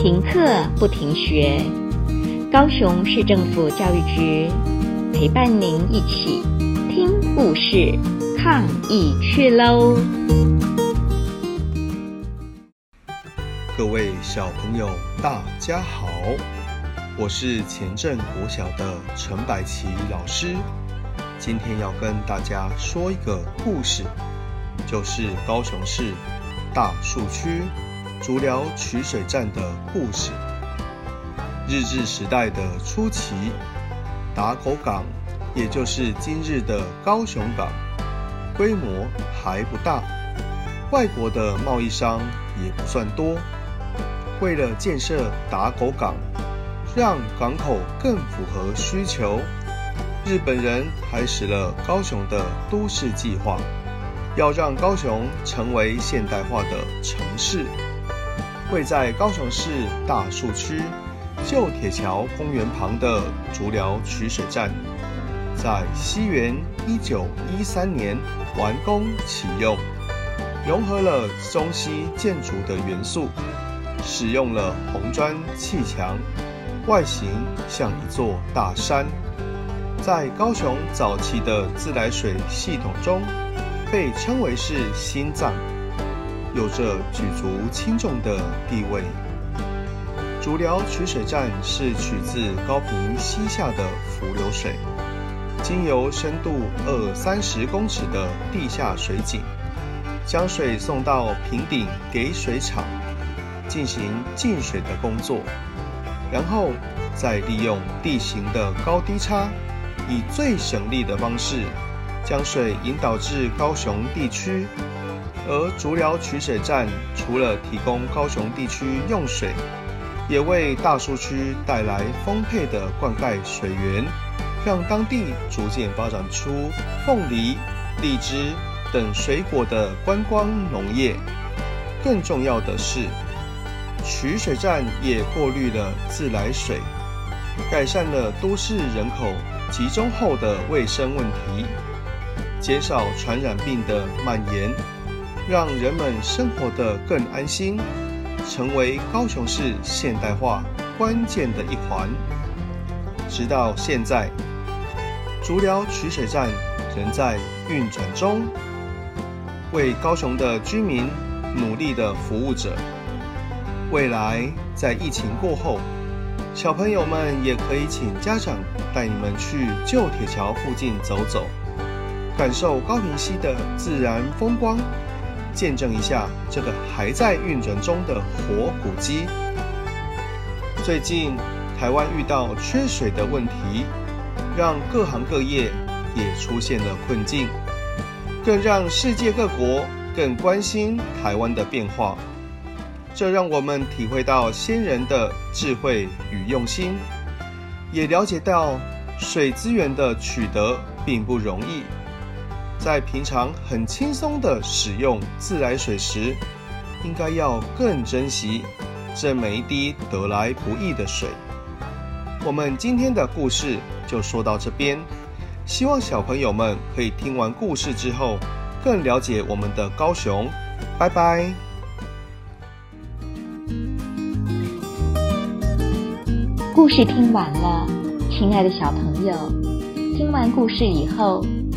停课不停学，高雄市政府教育局陪伴您一起听故事、抗疫去喽！各位小朋友，大家好，我是前镇国小的陈百琪老师，今天要跟大家说一个故事，就是高雄市大树区。竹寮取水站的故事。日治时代的初期，打狗港，也就是今日的高雄港，规模还不大，外国的贸易商也不算多。为了建设打狗港，让港口更符合需求，日本人还使了高雄的都市计划，要让高雄成为现代化的城市。位在高雄市大树区旧铁桥公园旁的竹寮取水站，在西元一九一三年完工启用，融合了中西建筑的元素，使用了红砖砌墙，外形像一座大山。在高雄早期的自来水系统中，被称为是心脏。有着举足轻重的地位。竹寮取水站是取自高屏溪下的伏流水，经由深度二三十公尺的地下水井，将水送到平顶给水厂进行净水的工作，然后再利用地形的高低差，以最省力的方式将水引导至高雄地区。而竹寮取水站除了提供高雄地区用水，也为大树区带来丰沛的灌溉水源，让当地逐渐发展出凤梨、荔枝等水果的观光农业。更重要的是，取水站也过滤了自来水，改善了都市人口集中后的卫生问题，减少传染病的蔓延。让人们生活得更安心，成为高雄市现代化关键的一环。直到现在，竹寮取水站仍在运转中，为高雄的居民努力的服务着。未来在疫情过后，小朋友们也可以请家长带你们去旧铁桥附近走走，感受高屏溪的自然风光。见证一下这个还在运转中的活古迹。最近台湾遇到缺水的问题，让各行各业也出现了困境，更让世界各国更关心台湾的变化。这让我们体会到先人的智慧与用心，也了解到水资源的取得并不容易。在平常很轻松的使用自来水时，应该要更珍惜这每一滴得来不易的水。我们今天的故事就说到这边，希望小朋友们可以听完故事之后，更了解我们的高雄。拜拜。故事听完了，亲爱的小朋友，听完故事以后，